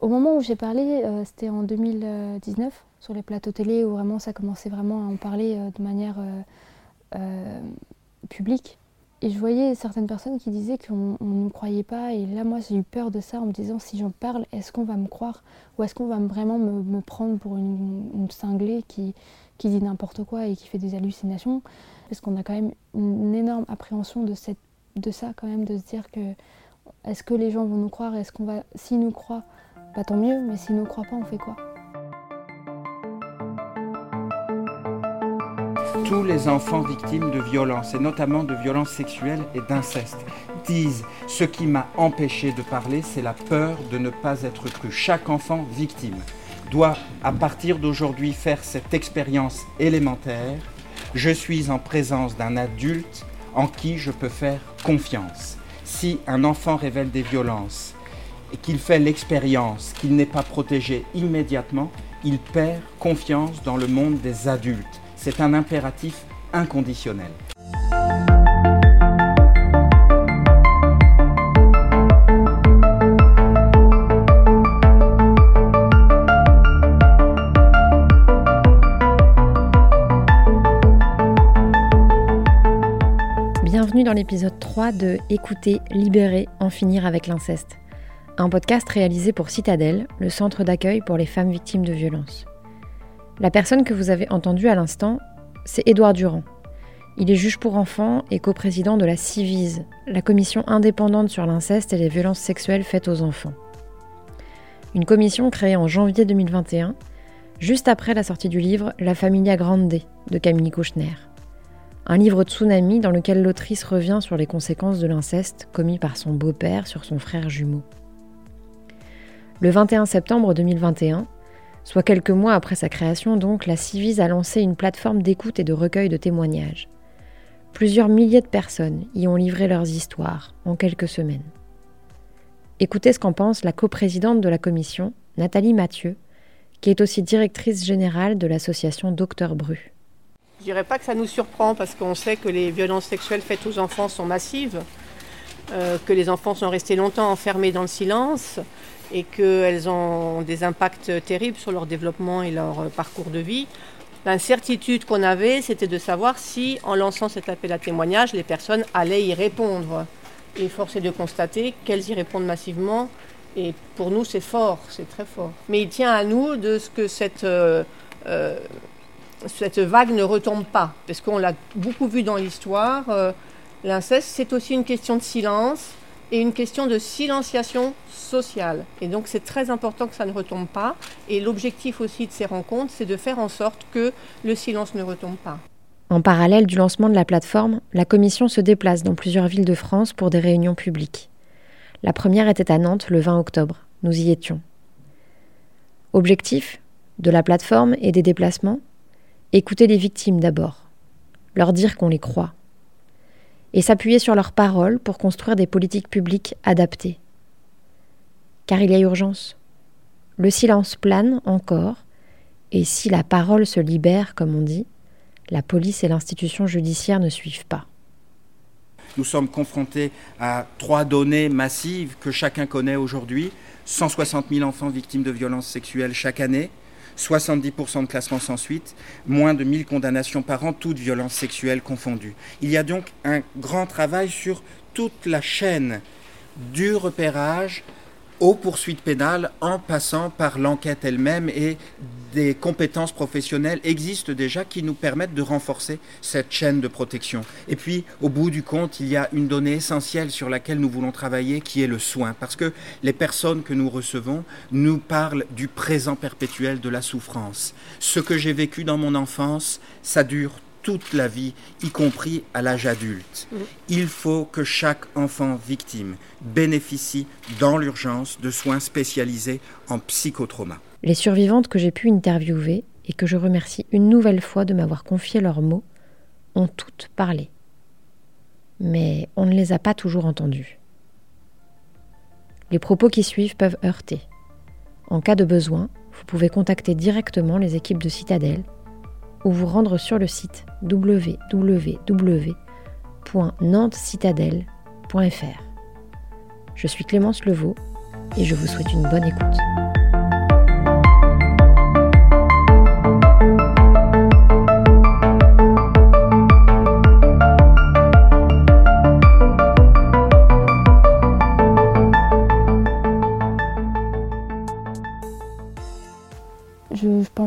Au moment où j'ai parlé, euh, c'était en 2019 sur les plateaux télé où vraiment ça commençait vraiment à en parler euh, de manière euh, publique. Et je voyais certaines personnes qui disaient qu'on ne me croyait pas. Et là, moi, j'ai eu peur de ça en me disant si j'en parle, est-ce qu'on va me croire? Ou est-ce qu'on va vraiment me, prendre pour une, cinglée qui, dit n'importe quoi et qui fait des hallucinations? Parce qu'on a quand même une énorme appréhension de, de ça, quand même, de se dire que est-ce que les gens vont nous croire? Est-ce qu'on va. S'ils nous croient, bah, tant mieux, mais s'ils nous croient pas, on fait quoi? Tous les enfants victimes de violences, et notamment de violences sexuelles et d'inceste, disent ce qui m'a empêché de parler, c'est la peur de ne pas être cru. Chaque enfant victime doit, à partir d'aujourd'hui, faire cette expérience élémentaire. Je suis en présence d'un adulte en qui je peux faire confiance. Si un enfant révèle des violences et qu'il fait l'expérience qu'il n'est pas protégé immédiatement, il perd confiance dans le monde des adultes. C'est un impératif inconditionnel. Bienvenue dans l'épisode 3 de Écouter, libérer, en finir avec l'inceste. Un podcast réalisé pour Citadelle, le centre d'accueil pour les femmes victimes de violences. La personne que vous avez entendue à l'instant, c'est Édouard Durand. Il est juge pour enfants et coprésident de la CIVISE, la commission indépendante sur l'inceste et les violences sexuelles faites aux enfants. Une commission créée en janvier 2021, juste après la sortie du livre La Familia Grande de Camille Kouchner. Un livre tsunami dans lequel l'autrice revient sur les conséquences de l'inceste commis par son beau-père sur son frère jumeau. Le 21 septembre 2021, Soit quelques mois après sa création, donc, la Civise a lancé une plateforme d'écoute et de recueil de témoignages. Plusieurs milliers de personnes y ont livré leurs histoires en quelques semaines. Écoutez ce qu'en pense la coprésidente de la commission, Nathalie Mathieu, qui est aussi directrice générale de l'association Docteur Bru. Je dirais pas que ça nous surprend parce qu'on sait que les violences sexuelles faites aux enfants sont massives, euh, que les enfants sont restés longtemps enfermés dans le silence, et qu'elles ont des impacts terribles sur leur développement et leur euh, parcours de vie. L'incertitude qu'on avait, c'était de savoir si, en lançant cet appel à témoignage, les personnes allaient y répondre. Et force est de constater qu'elles y répondent massivement. Et pour nous, c'est fort, c'est très fort. Mais il tient à nous de ce que cette, euh, euh, cette vague ne retombe pas. Parce qu'on l'a beaucoup vu dans l'histoire. L'inceste, c'est aussi une question de silence et une question de silenciation sociale. Et donc c'est très important que ça ne retombe pas. Et l'objectif aussi de ces rencontres, c'est de faire en sorte que le silence ne retombe pas. En parallèle du lancement de la plateforme, la commission se déplace dans plusieurs villes de France pour des réunions publiques. La première était à Nantes le 20 octobre. Nous y étions. Objectif? De la plateforme et des déplacements? Écouter les victimes d'abord, leur dire qu'on les croit, et s'appuyer sur leurs paroles pour construire des politiques publiques adaptées. Car il y a urgence. Le silence plane encore, et si la parole se libère, comme on dit, la police et l'institution judiciaire ne suivent pas. Nous sommes confrontés à trois données massives que chacun connaît aujourd'hui. 160 000 enfants victimes de violences sexuelles chaque année, 70% de classement sans suite, moins de 1000 condamnations par an, toutes violences sexuelles confondues. Il y a donc un grand travail sur toute la chaîne du repérage aux poursuites pénales en passant par l'enquête elle-même et des compétences professionnelles existent déjà qui nous permettent de renforcer cette chaîne de protection. Et puis, au bout du compte, il y a une donnée essentielle sur laquelle nous voulons travailler qui est le soin. Parce que les personnes que nous recevons nous parlent du présent perpétuel de la souffrance. Ce que j'ai vécu dans mon enfance, ça dure toute la vie, y compris à l'âge adulte. Mm. Il faut que chaque enfant victime bénéficie dans l'urgence de soins spécialisés en psychotrauma. Les survivantes que j'ai pu interviewer et que je remercie une nouvelle fois de m'avoir confié leurs mots ont toutes parlé. Mais on ne les a pas toujours entendues. Les propos qui suivent peuvent heurter. En cas de besoin, vous pouvez contacter directement les équipes de Citadelle ou vous rendre sur le site www.nantescitadelle.fr. Je suis Clémence Levaux et je vous souhaite une bonne écoute.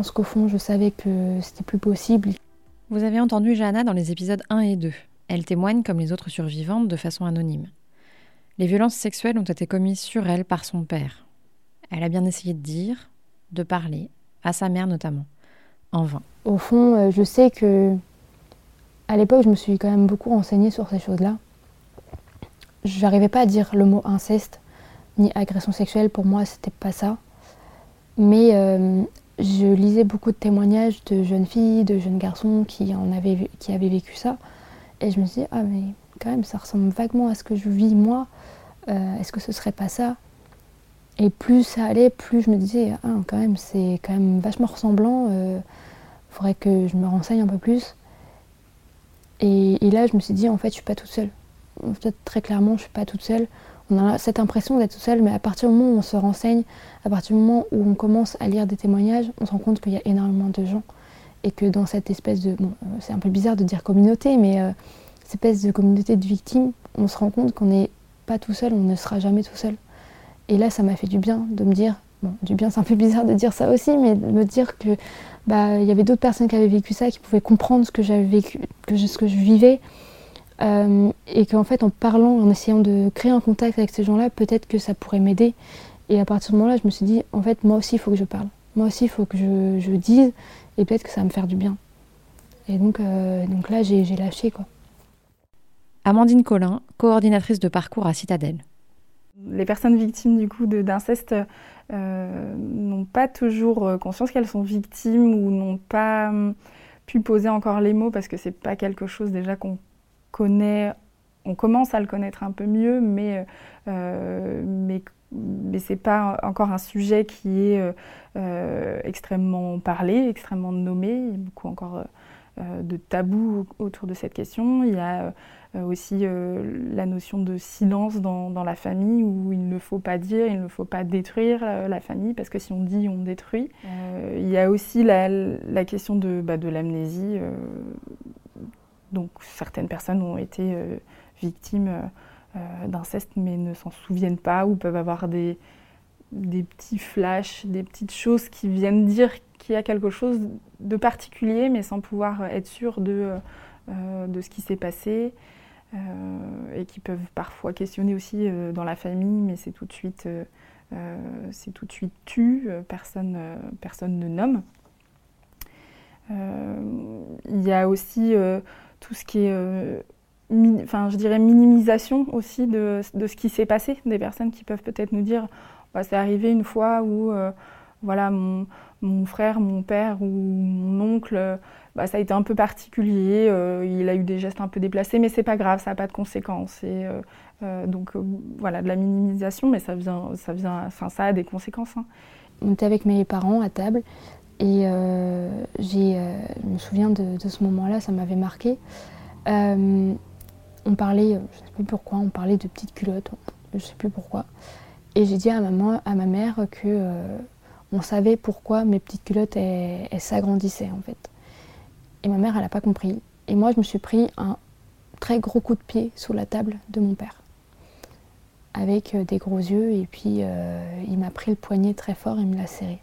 Pense qu'au fond, je savais que c'était plus possible. Vous avez entendu Jana dans les épisodes 1 et 2. Elle témoigne, comme les autres survivantes, de façon anonyme. Les violences sexuelles ont été commises sur elle par son père. Elle a bien essayé de dire, de parler, à sa mère notamment, en vain. Au fond, euh, je sais que à l'époque, je me suis quand même beaucoup renseignée sur ces choses-là. Je n'arrivais pas à dire le mot inceste ni agression sexuelle. Pour moi, c'était pas ça. Mais euh, je lisais beaucoup de témoignages de jeunes filles, de jeunes garçons qui, en avaient, qui vécu ça. Et je me suis dit, ah mais quand même, ça ressemble vaguement à ce que je vis moi. Euh, est-ce que ce serait pas ça? Et plus ça allait, plus je me disais, ah quand même, c'est quand même vachement ressemblant. Il euh, faudrait que je me renseigne un peu plus. Et, là, je me suis dit, en fait, je suis pas toute seule. En fait, très clairement, je suis pas toute seule on a cette impression d'être tout seul, mais à partir du moment où on se renseigne, à partir du moment où on commence à lire des témoignages, on se rend compte qu'il y a énormément de gens et que dans cette espèce de, euh, c'est un peu bizarre de dire communauté, mais euh, cette espèce de communauté de victimes, on se rend compte qu'on n'est pas tout seul, on ne sera jamais tout seul. Et là, ça m'a fait du bien de me dire, bon, du bien, c'est un peu bizarre de dire ça aussi, mais de me dire que bah, il y avait d'autres personnes qui avaient vécu ça, qui pouvaient comprendre ce que j'avais vécu, ce que je vivais, euh, et qu'en fait, en parlant, en essayant de créer un contact avec ces gens-là, peut-être que ça pourrait m'aider. Et à partir de ce moment-là, je me suis dit, en fait, moi aussi, il faut que je parle. Moi aussi, il faut que je, je, dise, et peut-être que ça va me faire du bien. Et donc, euh, donc là, j'ai lâché, quoi. Amandine Collin, coordinatrice de parcours à Citadelle. Les personnes victimes du coup d'inceste euh, n'ont pas toujours conscience qu'elles sont victimes ou n'ont pas hum, pu poser encore les mots parce que c'est pas quelque chose déjà qu'on on commence à le connaître un peu mieux, mais, euh, mais, mais ce n'est pas encore un sujet qui est euh, euh, extrêmement parlé, extrêmement nommé. Il y a beaucoup encore de tabous autour de cette question. Il y a aussi la notion de silence dans, la famille où il ne faut pas dire, il ne faut pas détruire la famille parce que si on dit, on détruit. il y a aussi la, question de, bah, de l'amnésie donc certaines personnes ont été euh, victimes euh, euh, d'inceste mais ne s'en souviennent pas ou peuvent avoir des, des petits flashs, des petites choses qui viennent dire qu'il y a quelque chose de particulier mais sans pouvoir être sûr de, ce qui s'est passé. et qui peuvent parfois questionner aussi dans la famille, mais c'est tout de suite, c'est tout de suite tu, personne, personne ne nomme. Il y a aussi tout ce qui est, euh, enfin, je dirais, minimisation aussi de, de ce qui s'est passé. Des personnes qui peuvent peut-être nous dire, bah, c'est arrivé une fois où, euh, voilà, mon, mon, frère, mon père ou mon oncle, bah, ça a été un peu particulier, euh, il a eu des gestes un peu déplacés, mais c'est pas grave, ça n'a pas de conséquences. Et, donc voilà, de la minimisation, mais ça vient, ça vient, enfin, ça a des conséquences. Hein. On était avec mes parents à table et euh, euh, je me souviens de, ce moment-là, ça m'avait marqué. Euh, on parlait, je ne sais plus pourquoi, on parlait de petites culottes, je ne sais plus pourquoi. Et j'ai dit à ma mère que on savait pourquoi mes petites culottes elles, s'agrandissaient en fait. Et ma mère, elle n'a pas compris. Et moi, je me suis pris un très gros coup de pied sous la table de mon père, avec des gros yeux. Et puis, il m'a pris le poignet très fort et me l'a serré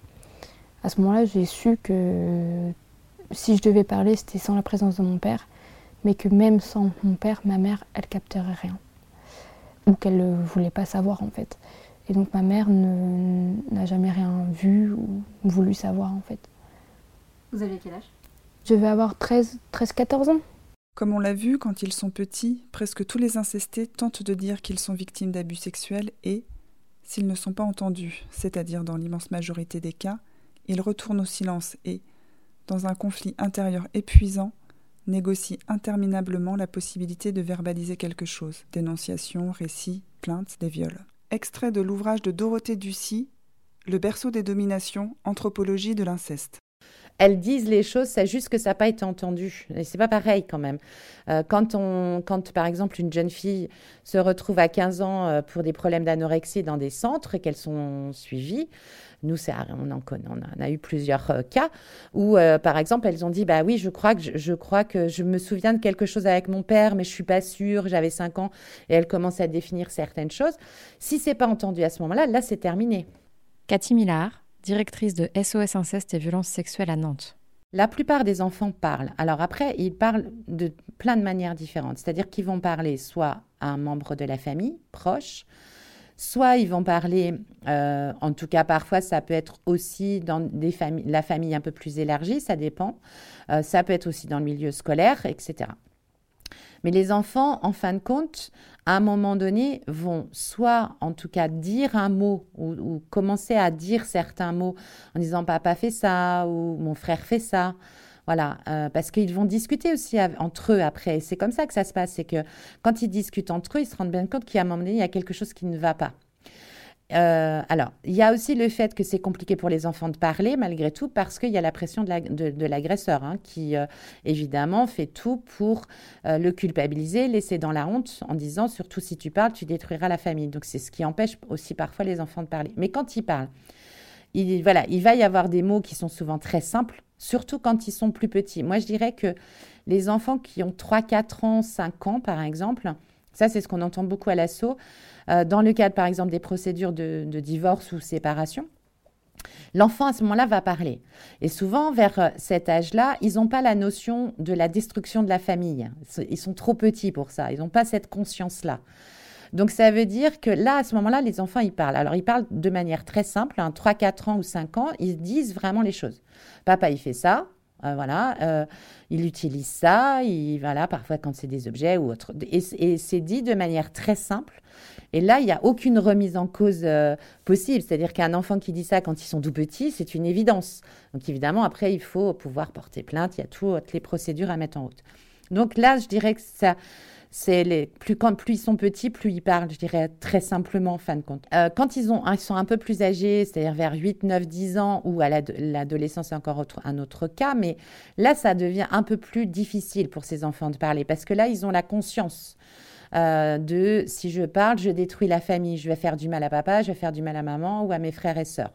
à ce moment-là, j'ai su que si je devais parler, c'était sans la présence de mon père, mais que même sans mon père, ma mère, elle capterait rien. Ou qu'elle ne voulait pas savoir en fait. Et donc ma mère n'a jamais rien vu ou voulu savoir en fait. Vous aviez quel âge? Je vais avoir 13, 13 14 ans. Comme on l'a vu, quand ils sont petits, presque tous les incestés tentent de dire qu'ils sont victimes d'abus sexuels et, s'ils ne sont pas entendus, c'est-à-dire dans l'immense majorité des cas, il retourne au silence et, dans un conflit intérieur épuisant, négocie interminablement la possibilité de verbaliser quelque chose dénonciation, récit, plainte, des viols. Extrait de l'ouvrage de Dorothée Ducy, Le berceau des dominations, anthropologie de l'inceste elles disent les choses, c'est juste que ça n'a pas été entendu. Et c'est pas pareil quand même. Euh, quand, on, quand, par exemple, une jeune fille se retrouve à 15 ans euh, pour des problèmes d'anorexie dans des centres et qu'elles sont suivies, nous, on en a eu plusieurs euh, cas où, par exemple, elles ont dit, bah oui, je crois que je, crois que je me souviens de quelque chose avec mon père, mais je suis pas sûre. J'avais 5 ans et elles commencent à définir certaines choses. Si c'est pas entendu à ce moment-là, là, c'est terminé. Cathy Millard, directrice de SOS Inceste et Violences Sexuelles à Nantes. La plupart des enfants parlent. Alors après, ils parlent de plein de manières différentes. C'est-à-dire qu'ils vont parler soit à un membre de la famille proche, soit ils vont parler, euh, en tout cas parfois ça peut être aussi dans des la famille un peu plus élargie, ça dépend. Euh, ça peut être aussi dans le milieu scolaire, etc. Mais les enfants, en fin de compte, à un moment donné, vont soit en tout cas dire un mot ou, commencer à dire certains mots en disant papa fait ça ou mon frère fait ça. Voilà, euh, parce qu'ils vont discuter aussi entre eux après. C'est comme ça que ça se passe. C'est que quand ils discutent entre eux, ils se rendent bien compte qu'à un moment donné, il y a quelque chose qui ne va pas. Euh, alors, il y a aussi le fait que c'est compliqué pour les enfants de parler, malgré tout, parce qu'il y a la pression de l'agresseur, hein, qui, euh, évidemment, fait tout pour euh, le culpabiliser, laisser dans la honte, en disant, surtout si tu parles, tu détruiras la famille. Donc, c'est ce qui empêche aussi parfois les enfants de parler. Mais quand ils parlent, il, voilà, il va y avoir des mots qui sont souvent très simples, surtout quand ils sont plus petits. Moi, je dirais que les enfants qui ont 3, 4 ans, 5 ans, par exemple, ça, c'est ce qu'on entend beaucoup à l'assaut, euh, dans le cadre, par exemple, des procédures de, divorce ou séparation. L'enfant, à ce moment-là, va parler. Et souvent, vers euh, cet âge-là, ils n'ont pas la notion de la destruction de la famille. Ils sont trop petits pour ça. Ils n'ont pas cette conscience-là. Donc, ça veut dire que là, à ce moment-là, les enfants, ils parlent. Alors, ils parlent de manière très simple. Hein, 3, 4 ans ou 5 ans, ils disent vraiment les choses. Papa, il fait ça. Euh, voilà, euh, il utilise ça, il, voilà, parfois quand c'est des objets ou autre. Et, c'est dit de manière très simple. Et là, il n'y a aucune remise en cause euh, possible. C'est-à-dire qu'un enfant qui dit ça quand ils sont tout petits, c'est une évidence. Donc évidemment, après, il faut pouvoir porter plainte. Il y a toutes les procédures à mettre en route. Donc là, je dirais que ça, c'est les plus quand plus ils sont petits, plus ils parlent, je dirais très simplement en fin de compte. Euh, quand ils ont ils sont un peu plus âgés, c'est-à-dire vers 8, 9, 10 ans ou à l'adolescence c'est encore un autre cas, mais là ça devient un peu plus difficile pour ces enfants de parler parce que là ils ont la conscience euh, de si je parle, je détruis la famille, je vais faire du mal à papa, je vais faire du mal à maman ou à mes frères et sœurs.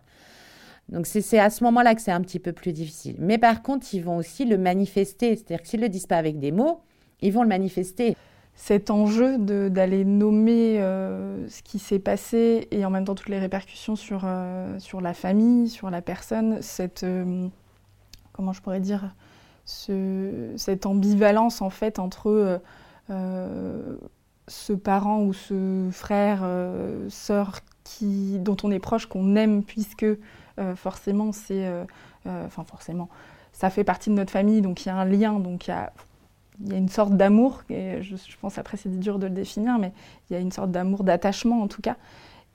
Donc c'est à ce moment-là que c'est un petit peu plus difficile. Mais par contre, ils vont aussi le manifester, c'est-à-dire que s'ils ne le disent pas avec des mots, ils vont le manifester cet enjeu d'aller nommer euh, ce qui s'est passé et en même temps toutes les répercussions sur, euh, sur la famille, sur la personne, cette, euh, comment je pourrais dire, ce, cette ambivalence en fait entre ce parent ou ce frère, sœur qui, dont on est proche, qu'on aime puisque forcément c'est, enfin forcément, ça fait partie de notre famille, donc il y a un lien, donc il y a il y a une sorte d'amour, et je, pense après c'est dur de le définir, mais il y a une sorte d'amour, d'attachement en tout cas.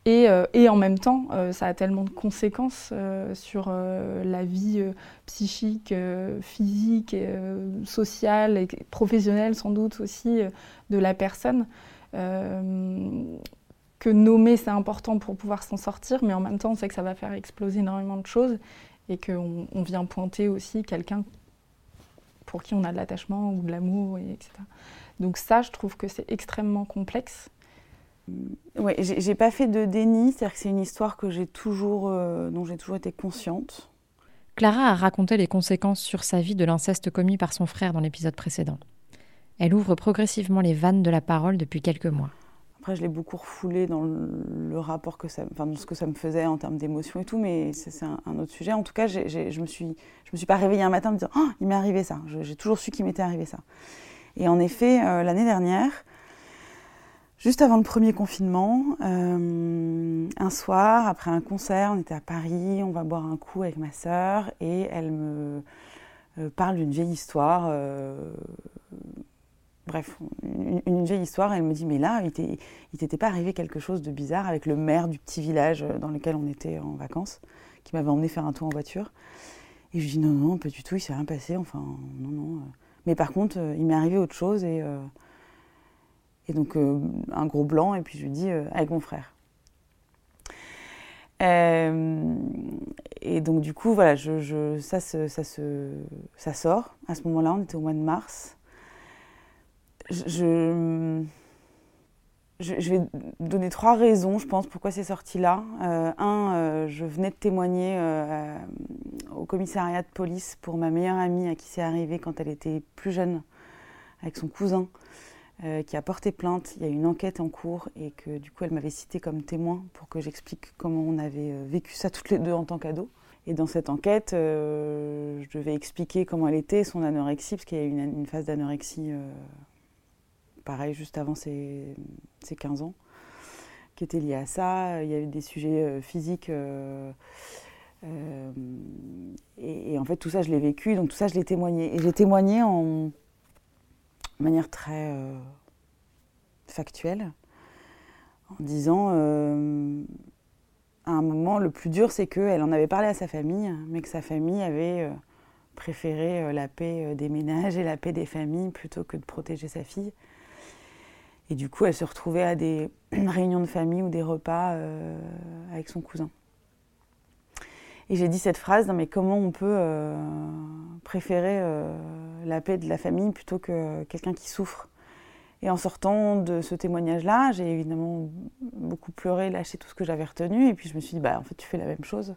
Et, euh, en même temps, euh, ça a tellement de conséquences euh, sur la vie psychique, physique, sociale et professionnelle sans doute aussi de la personne. que nommer c'est important pour pouvoir s'en sortir, mais en même temps on sait que ça va faire exploser énormément de choses et qu'on on vient pointer aussi quelqu'un pour qui on a de l'attachement ou de l'amour, etc. Donc ça, je trouve que c'est extrêmement complexe. Ouais, j'ai pas fait de déni, c'est-à-dire que c'est une histoire que j'ai toujours, euh, dont j'ai toujours été consciente. Clara a raconté les conséquences sur sa vie de l'inceste commis par son frère dans l'épisode précédent. Elle ouvre progressivement les vannes de la parole depuis quelques mois. Après, je l'ai beaucoup refoulé dans le, rapport que ça, enfin, dans ce que ça me faisait en termes d'émotion et tout, mais c'est un, autre sujet. En tout cas, je me me suis pas réveillée un matin en me disant, oh, il m'est arrivé ça. J'ai toujours su qu'il m'était arrivé ça. Et en effet, euh, l'année dernière, juste avant le premier confinement, euh, un soir, après un concert, on était à Paris, on va boire un coup avec ma sœur, et elle me euh, parle d'une vieille histoire bref, une, vieille histoire. Elle me dit, mais là, il t'était pas arrivé quelque chose de bizarre avec le maire du petit village dans lequel on était en vacances, qui m'avait emmené faire un tour en voiture. Et je dis, non, non, pas du tout, il s'est rien passé. Enfin, non, non. Mais par contre, euh, il m'est arrivé autre chose et, euh, et donc euh, un gros blanc. Et puis je lui dis, avec mon frère. et donc du coup, voilà, je, ça, ça, ça sort. À ce moment-là, on était au mois de mars je, vais donner trois raisons, je pense, pourquoi c'est sorti là. Euh, un, euh, je venais de témoigner euh, au commissariat de police pour ma meilleure amie à qui c'est arrivé quand elle était plus jeune, avec son cousin. qui a porté plainte. Il y a une enquête en cours et que du coup elle m'avait cité comme témoin pour que j'explique comment on avait vécu ça toutes les deux en tant qu'ado. Et dans cette enquête, je devais expliquer comment elle était, son anorexie, parce qu'il y a eu une, phase d'anorexie, pareil, juste avant ses, ses, 15 ans, qui était liée à ça. Il y avait des sujets physiques. Euh, et, en fait, tout ça, je l'ai vécu, donc tout ça, je l'ai témoigné. Et j'ai témoigné en manière très euh, factuelle, en disant, euh, à un moment, le plus dur, c'est qu'elle en avait parlé à sa famille, mais que sa famille avait préféré la paix des ménages et la paix des familles plutôt que de protéger sa fille. Et du coup, elle se retrouvait à des réunions de famille ou des repas avec son cousin. Et j'ai dit cette phrase, mais comment on peut euh, préférer euh, la paix de la famille plutôt que quelqu'un qui souffre? Et en sortant de ce témoignage-là, j'ai évidemment beaucoup pleuré, lâché tout ce que j'avais retenu, et puis je me suis dit, bah en fait tu fais la même chose.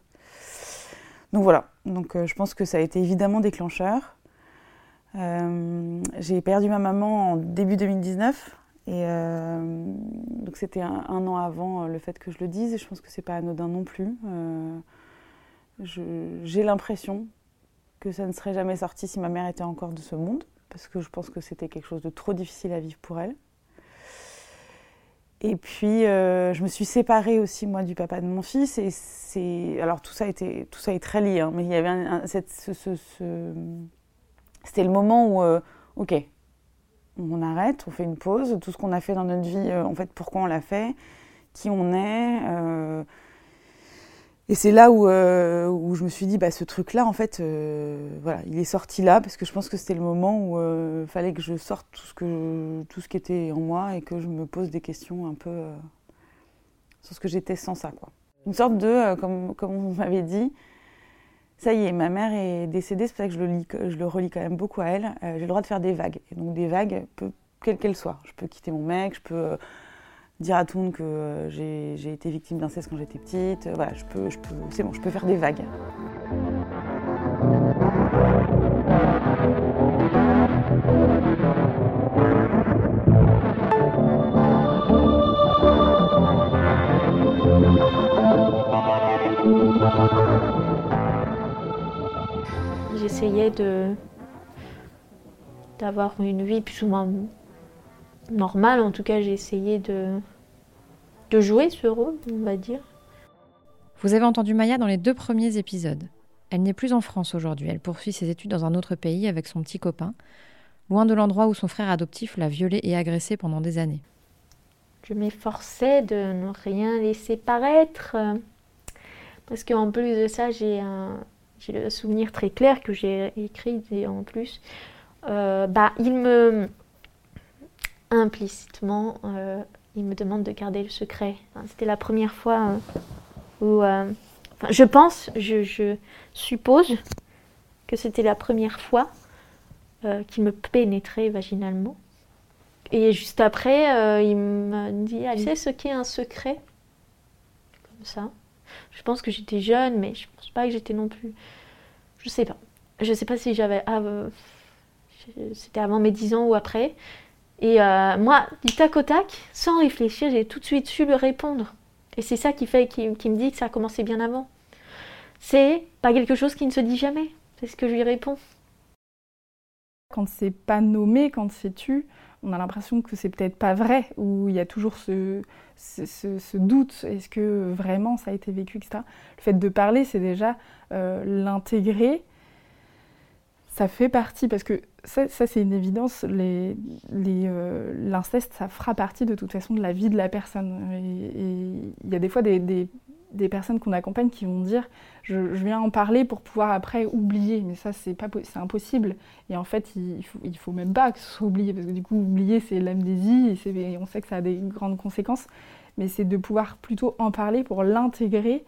Donc voilà, donc euh, je pense que ça a été évidemment déclencheur. j'ai perdu ma maman en début 2019, et donc c'était un, an avant le fait que je le dise, et je pense que c'est pas anodin non plus j'ai l'impression que ça ne serait jamais sorti si ma mère était encore de ce monde, parce que je pense que c'était quelque chose de trop difficile à vivre pour elle. Et puis, euh, je me suis séparée aussi, moi, du papa de mon fils. Et c'est... Alors, tout ça, tout ça est très lié, hein, mais il y avait un, cette, ce, C'était le moment où, euh, OK, on arrête, on fait une pause. Tout ce qu'on a fait dans notre vie, euh, en fait, pourquoi on l'a fait, qui on est et c'est là où, euh, où, je me suis dit, bah, ce truc-là, en fait, euh, voilà, il est sorti là, parce que je pense que c'était le moment où il euh, fallait que je sorte tout ce, que, tout ce qui était en moi et que je me pose des questions un peu sur ce que j'étais sans ça. Quoi. Une sorte de, comme, comme vous m'avez dit, ça y est, ma mère est décédée, c'est pour ça que je le, lis, je le relis quand même beaucoup à elle. j'ai le droit de faire des vagues, et donc des vagues, quelles qu'elles soient. Je peux quitter mon mec, je peux dire à tout que euh, j'ai été victime d'inceste quand j'étais petite. Euh, voilà, je peux, je peux, c'est bon, je peux faire des vagues. J'essayais de d'avoir une vie plus ou moins normale. En tout cas, j'ai essayé de, de jouer ce rôle, on va dire. Vous avez entendu Maya dans les deux premiers épisodes. Elle n'est plus en France aujourd'hui. Elle poursuit ses études dans un autre pays avec son petit copain, loin de l'endroit où son frère adoptif l'a violée et agressée pendant des années. Je m'efforçais de ne rien laisser paraître. Parce qu'en plus de ça, j'ai un, j'ai le souvenir très clair que j'ai écrit et en plus. Euh, bah, il me, implicitement, euh, il me demande de garder le secret. C'était la première fois euh, où... Euh, je pense, je, suppose que c'était la première fois qu'il me pénétrait vaginalement. Et juste après, il me dit, tu sais ce qu'est un secret? Comme ça. Je pense que j'étais jeune, mais je pense pas que j'étais non plus... Je sais pas. Je sais pas si j'avais... C'était avant mes 10 ans ou après. Et euh, moi, du tac au tac, sans réfléchir, j'ai tout de suite su lui répondre. Et c'est ça qui fait, qui, me dit que ça a commencé bien avant. C'est pas quelque chose qui ne se dit jamais. C'est ce que je lui réponds. Quand c'est pas nommé, quand c'est tu, on a l'impression que c'est peut-être pas vrai, ou il y a toujours ce, doute, est-ce que vraiment ça a été vécu, etc. Le fait de parler, c'est déjà euh, l'intégrer ça fait partie, parce que ça, c'est une évidence, euh, l'inceste, ça fera partie de toute façon de la vie de la personne. Il y a des fois des, personnes qu'on accompagne qui vont dire je, viens en parler pour pouvoir après oublier, mais ça, c'est impossible. Et en fait, il ne faut, il faut même pas que ce soit oublié, parce que du coup, oublier, c'est l'amnésie, et, et on sait que ça a des grandes conséquences, mais c'est de pouvoir plutôt en parler pour l'intégrer,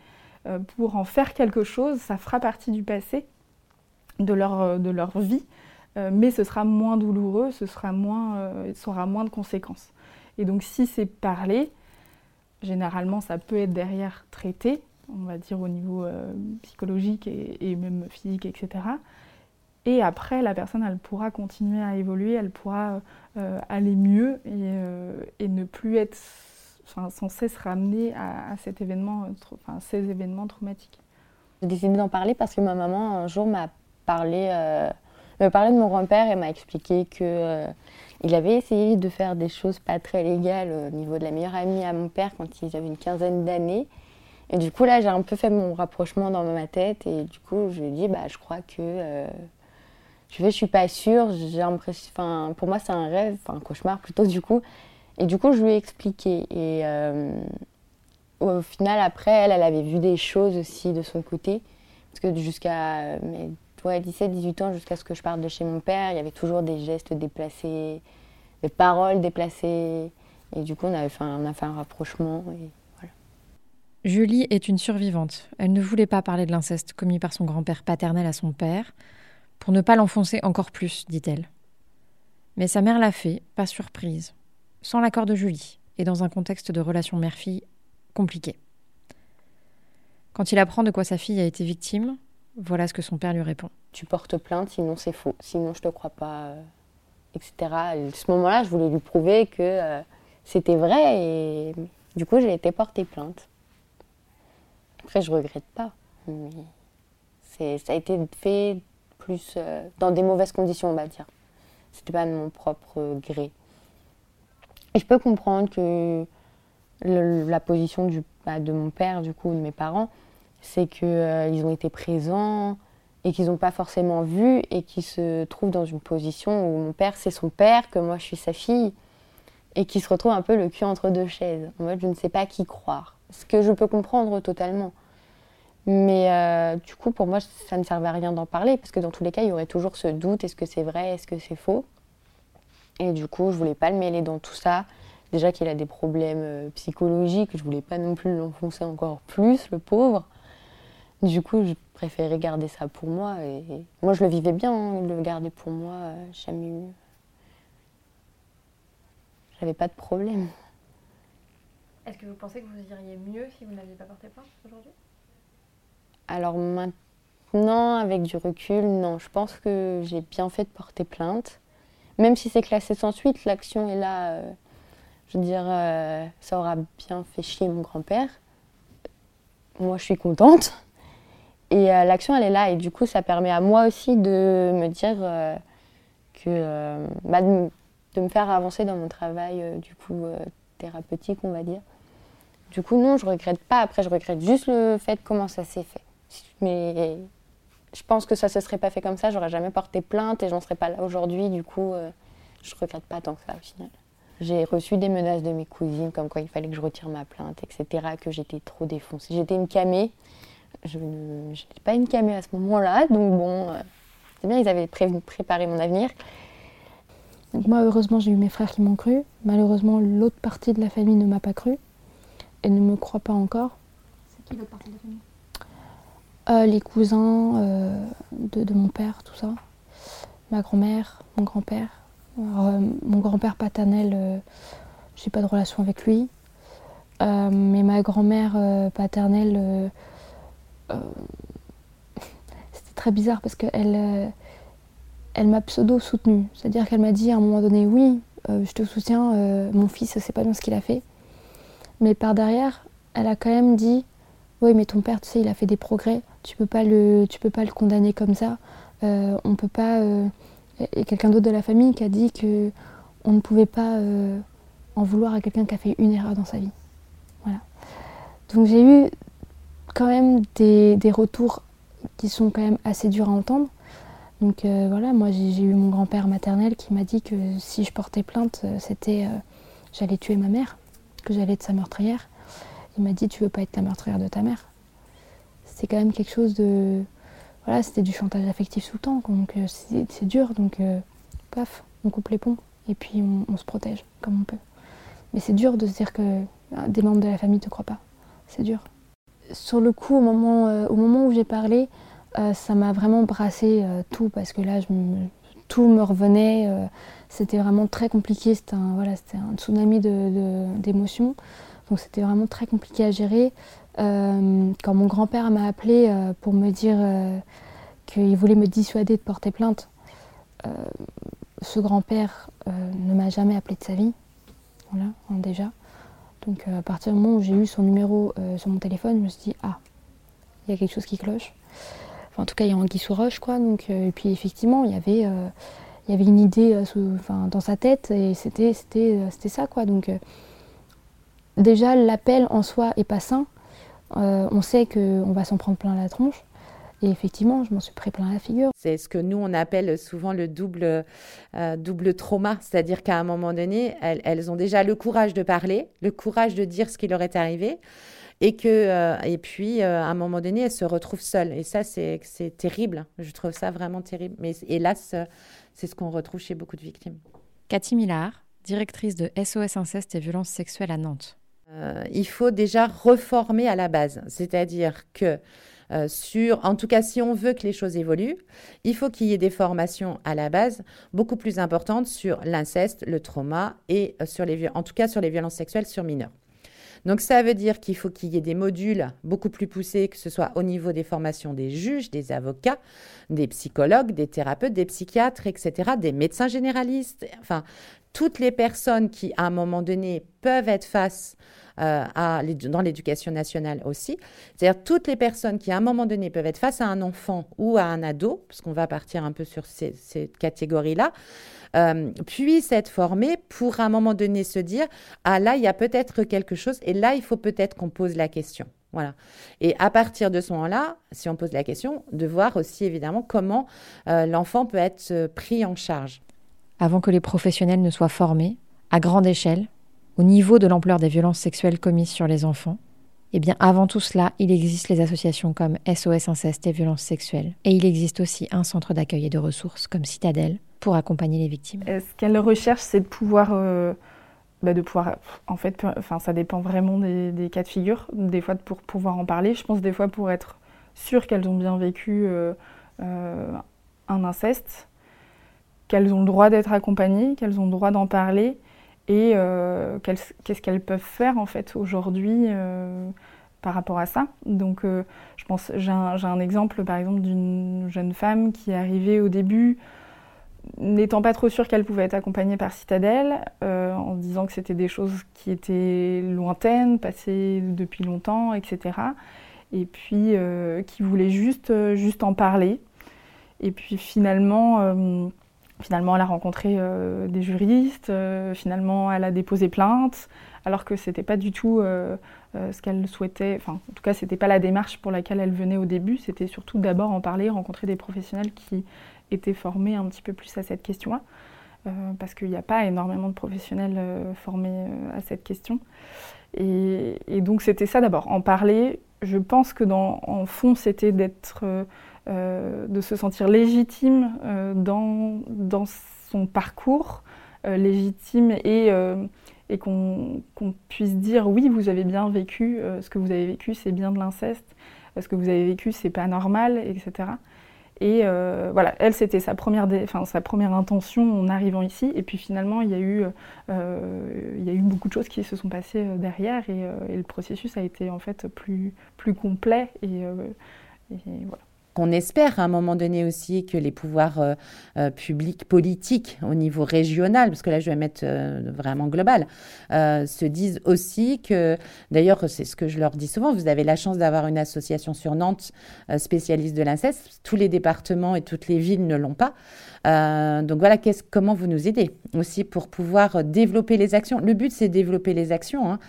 euh, pour en faire quelque chose, ça fera partie du passé de leur, euh, de leur vie, euh, mais ce sera moins douloureux, ce sera moins, euh, ça aura moins de conséquences. Et donc si c'est parlé, généralement ça peut être derrière traité, on va dire au niveau psychologique et, même physique, etc. Et après, la personne, elle pourra continuer à évoluer, elle pourra euh, aller mieux et, euh, et, ne plus être enfin, sans cesse ramenée à, cet événement, enfin, ces événements traumatiques. J'ai décidé d'en parler parce que ma maman, un jour, m'a parlé, euh, m'a parlé de mon grand-père et m'a expliqué que il avait essayé de faire des choses pas très légales au niveau de la meilleure amie à mon père quand ils avaient une quinzaine d'années. Et du coup, là, j'ai un peu fait mon rapprochement dans ma tête. Et du coup, je lui ai dit, bah, je crois que. Euh, je ne suis pas sûre. J'ai l'impression. Pour moi, c'est un rêve, un cauchemar plutôt, du coup. Et du coup, je lui ai expliqué. Et euh, au final, après, elle, elle avait vu des choses aussi de son côté. Parce que jusqu'à ouais, 17-18 ans, jusqu'à ce que je parte de chez mon père, il y avait toujours des gestes déplacés, des paroles déplacées. Et du coup, on, a fait un rapprochement. Julie est une survivante. Elle ne voulait pas parler de l'inceste commis par son grand-père paternel à son père, pour ne pas l'enfoncer encore plus, dit-elle. Mais sa mère l'a fait, pas surprise, sans l'accord de Julie, et dans un contexte de relation mère-fille compliqué. Quand il apprend de quoi sa fille a été victime, voilà ce que son père lui répond. Tu portes plainte, sinon c'est faux, sinon je te crois pas, euh, etc. Et à ce moment-là, je voulais lui prouver que euh, c'était vrai, et du coup, j'ai été porter plainte. Après, je regrette pas. Mais ça a été fait plus euh, dans des mauvaises conditions, on va dire. C'était pas de mon propre gré. Et je peux comprendre que la position bah, de mon père, du coup, de mes parents, c'est qu'ils euh, ont été présents et qu'ils n'ont pas forcément vu et qu'ils se trouvent dans une position où mon père, c'est son père, que moi, je suis sa fille, et qui se retrouvent un peu le cul entre deux chaises. En mode, je ne sais pas qui croire. Ce que je peux comprendre totalement. Mais euh, du coup, pour moi, ça ne servait à rien d'en parler, parce que dans tous les cas, il y aurait toujours ce doute, est-ce que c'est vrai, est-ce que c'est faux? Et du coup, je voulais pas le mêler dans tout ça. Déjà qu'il a des problèmes euh, psychologiques, je voulais pas non plus l'enfoncer encore plus, le pauvre. Du coup, je préférais garder ça pour moi. Et, moi, je le vivais bien, hein, le garder pour moi, euh, jamais eu... J'avais pas de problème. Est-ce que vous pensez que vous iriez mieux si vous n'aviez pas porté plainte aujourd'hui? Alors maintenant, avec du recul, non. Je pense que j'ai bien fait de porter plainte. Même si c'est classé sans suite, l'action est là. Euh, je veux dire, euh, ça aura bien fait chier mon grand-père. Moi, je suis contente. Et euh, l'action, elle est là. Et du coup, ça permet à moi aussi de me dire que. Bah, de, me faire avancer dans mon travail, du coup, thérapeutique, on va dire. Du coup, non, je regrette pas. Après, je regrette juste le fait comment ça s'est fait. Mais je pense que ça se serait pas fait comme ça. J'aurais jamais porté plainte et j'en serais pas là aujourd'hui. Du coup, euh, je regrette pas tant que ça au final. J'ai reçu des menaces de mes cousines, comme quoi il fallait que je retire ma plainte, etc., que j'étais trop défoncée. J'étais une camée. Je n'étais pas une camée à ce moment-là, donc bon, euh, c'est bien, ils avaient préparé mon avenir. moi, heureusement, j'ai eu mes frères qui m'ont cru. Malheureusement, l'autre partie de la famille ne m'a pas cru elle ne me croit pas encore. C'est qui l'autre partie de la famille? Euh, Les cousins euh, de, mon père, tout ça. Ma grand-mère, mon grand-père. Euh, mon grand-père paternel, j'ai pas de relation avec lui. mais ma grand-mère paternelle, c'était très bizarre parce qu'elle elle, m'a pseudo-soutenue. C'est-à-dire qu'elle m'a dit à un moment donné, oui, je te soutiens, mon fils, c'est pas bien ce qu'il a fait. Mais par derrière, elle a quand même dit Oui, mais ton père, tu sais, il a fait des progrès, tu peux pas le, tu peux pas le condamner comme ça. Euh, on peut pas. Euh, et quelqu'un d'autre de la famille qui a dit que on ne pouvait pas euh, en vouloir à quelqu'un qui a fait une erreur dans sa vie. Voilà. Donc j'ai eu quand même des, des, retours qui sont quand même assez durs à entendre. Donc voilà, moi j'ai eu mon grand-père maternel qui m'a dit que si je portais plainte, c'était j'allais tuer ma mère que j'allais être sa meurtrière. Il m'a dit Tu veux pas être la meurtrière de ta mère C'est quand même quelque chose de. Voilà, c'était du chantage affectif sous le temps, donc euh, c'est dur, donc euh, paf, on coupe les ponts et puis on, se protège comme on peut. Mais c'est dur de se dire que euh, des membres de la famille ne te croient pas. C'est dur. Sur le coup, au moment, moment où j'ai parlé, ça m'a vraiment brassé tout parce que là, tout me revenait. C'était vraiment très compliqué, c'était un, tsunami d'émotions. Donc c'était vraiment très compliqué à gérer. Euh, quand mon grand-père m'a appelé euh, pour me dire euh, qu'il voulait me dissuader de porter plainte. ce grand-père ne m'a jamais appelé de sa vie, voilà, hein, déjà. Donc à partir du moment où j'ai eu son numéro sur mon téléphone, je me suis dit, ah, il y a quelque chose qui cloche. en tout cas, il y a Anguille sous roche, quoi. Donc, et puis effectivement, il y avait, il y avait une idée enfin, dans sa tête et c'était, c'était, c'était ça, quoi. Donc déjà l'appel en soi est pas sain. Euh, on sait qu'on va s'en prendre plein la tronche. Et effectivement, je m'en suis pris plein la figure. C'est ce que nous, on appelle souvent le double, euh, double trauma. C'est-à-dire qu'à un moment donné, elles, ont déjà le courage de parler, le courage de dire ce qui leur est arrivé. Et, que, euh, et puis, à un moment donné, elles se retrouvent seules. Et ça, c'est terrible. Je trouve ça vraiment terrible. Mais hélas, c'est ce qu'on retrouve chez beaucoup de victimes. Cathy Millard, directrice de SOS Inceste et Violences Sexuelles à Nantes. Euh, il faut déjà reformer à la base. C'est-à-dire que euh, sur, en tout cas, si on veut que les choses évoluent, il faut qu'il y ait des formations à la base beaucoup plus importantes sur l'inceste, le trauma et euh, sur les, en tout cas sur les violences sexuelles sur mineurs. Donc ça veut dire qu'il faut qu'il y ait des modules beaucoup plus poussés, que ce soit au niveau des formations des juges, des avocats, des psychologues, des thérapeutes, des psychiatres, etc., des médecins généralistes, enfin toutes les personnes qui, à un moment donné, peuvent être face à, dans l'éducation nationale aussi, c'est-à-dire toutes les personnes qui, à un moment donné, peuvent être face à un enfant ou à un ado, parce qu'on va partir un peu sur ces, catégories-là, euh, puissent être formées pour, à un moment donné, se dire, ah là, il y a peut-être quelque chose, et là, il faut peut-être qu'on pose la question. Voilà. Et à partir de ce moment-là, si on pose la question, de voir aussi évidemment comment euh, l'enfant peut être euh, pris en charge avant que les professionnels ne soient formés, à grande échelle, au niveau de l'ampleur des violences sexuelles commises sur les enfants, eh bien avant tout cela, il existe les associations comme SOS Inceste et Violences Sexuelles. Et il existe aussi un centre d'accueil et de ressources comme Citadelle pour accompagner les victimes. Ce qu'elle recherche, c'est de pouvoir... Euh, bah, de pouvoir, en fait, enfin, ça dépend vraiment des, cas de figure. Des fois, pour pouvoir en parler, je pense des fois pour être sûr qu'elles ont bien vécu euh, euh, un inceste, qu'elles ont le droit d'être accompagnées, qu'elles ont le droit d'en parler et euh, qu'est-ce qu'elles peuvent faire en fait aujourd'hui euh, par rapport à ça? Donc euh, je pense, j'ai un, exemple par exemple d'une jeune femme qui est arrivée au début n'étant pas trop sûre qu'elle pouvait être accompagnée par Citadelle, en disant que c'était des choses qui étaient lointaines, passées depuis longtemps, etc. Et puis qui voulait juste, juste en parler. Et puis finalement Finalement, elle a rencontré euh, des juristes, euh, finalement, elle a déposé plainte, alors que ce n'était pas du tout euh, ce qu'elle souhaitait. Enfin, en tout cas, ce n'était pas la démarche pour laquelle elle venait au début. C'était surtout d'abord en parler, rencontrer des professionnels qui étaient formés un petit peu plus à cette question-là. parce qu'il n'y a pas énormément de professionnels formés à cette question. Et, donc, c'était ça d'abord, en parler. Je pense que dans, en fond, c'était d'être de se sentir légitime euh, dans, dans, son parcours, euh, légitime et, et qu'on puisse dire oui, vous avez bien vécu, ce que vous avez vécu, c'est bien de l'inceste, ce que vous avez vécu, c'est pas normal, etc. Et voilà, elle, c'était sa, sa première intention en arrivant ici. Et puis finalement, il y, a eu, y a eu beaucoup de choses qui se sont passées derrière. Et, le processus a été en fait plus, plus complet. Et, et voilà qu'on espère à un moment donné aussi que les pouvoirs euh, euh, publics, politiques au niveau régional, parce que là je vais mettre euh, vraiment global, se disent aussi que, d'ailleurs c'est ce que je leur dis souvent, vous avez la chance d'avoir une association sur Nantes spécialiste de l'inceste, tous les départements et toutes les villes ne l'ont pas. donc voilà, comment vous nous aidez aussi pour pouvoir développer les actions? Le but c'est développer les actions. Hein.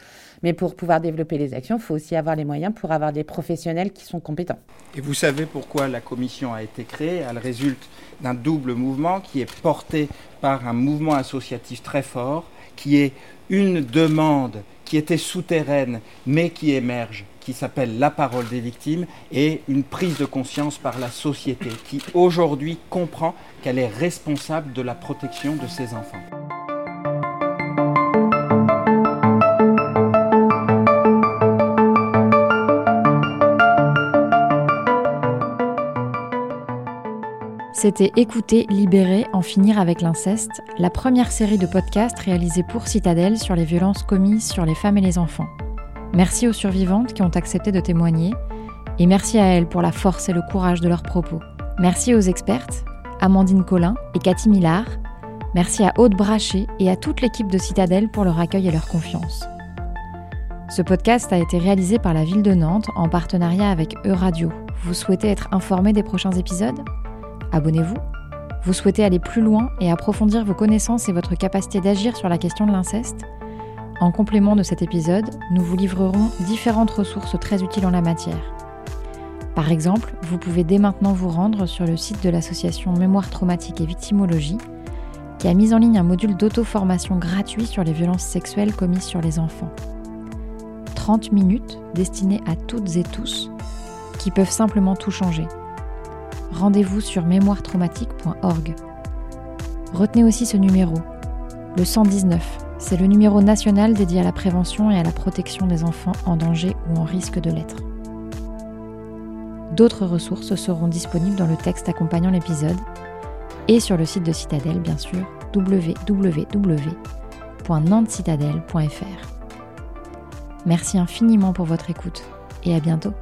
Mais pour pouvoir développer les actions, il faut aussi avoir les moyens pour avoir des professionnels qui sont compétents. Et vous savez pourquoi la commission a été créée? Elle résulte d'un double mouvement qui est porté par un mouvement associatif très fort, qui est une demande qui était souterraine mais qui émerge, qui s'appelle la parole des victimes, et une prise de conscience par la société qui aujourd'hui comprend qu'elle est responsable de la protection de ses enfants. C'était Écouter, libérer, en finir avec l'inceste, la première série de podcasts réalisés pour Citadelle sur les violences commises sur les femmes et les enfants. Merci aux survivantes qui ont accepté de témoigner, et merci à elles pour la force et le courage de leurs propos. Merci aux expertes, Amandine Collin et Cathy Millard. Merci à Aude Brachet et à toute l'équipe de Citadelle pour leur accueil et leur confiance. Ce podcast a été réalisé par la ville de Nantes en partenariat avec E-Radio. Vous souhaitez être informé des prochains épisodes? Abonnez-vous. Vous souhaitez aller plus loin et approfondir vos connaissances et votre capacité d'agir sur la question de l'inceste? En complément de cet épisode, nous vous livrerons différentes ressources très utiles en la matière. Par exemple, vous pouvez dès maintenant vous rendre sur le site de l'association Mémoire traumatique et victimologie, qui a mis en ligne un module d'auto-formation gratuit sur les violences sexuelles commises sur les enfants. 30 minutes destinées à toutes et tous qui peuvent simplement tout changer. Rendez-vous sur mémoiretraumatique.org. Retenez aussi ce numéro, le 119. C'est le numéro national dédié à la prévention et à la protection des enfants en danger ou en risque de l'être. D'autres ressources seront disponibles dans le texte accompagnant l'épisode et sur le site de Citadel, bien sûr, www.nantecitadelle.fr. Merci infiniment pour votre écoute et à bientôt.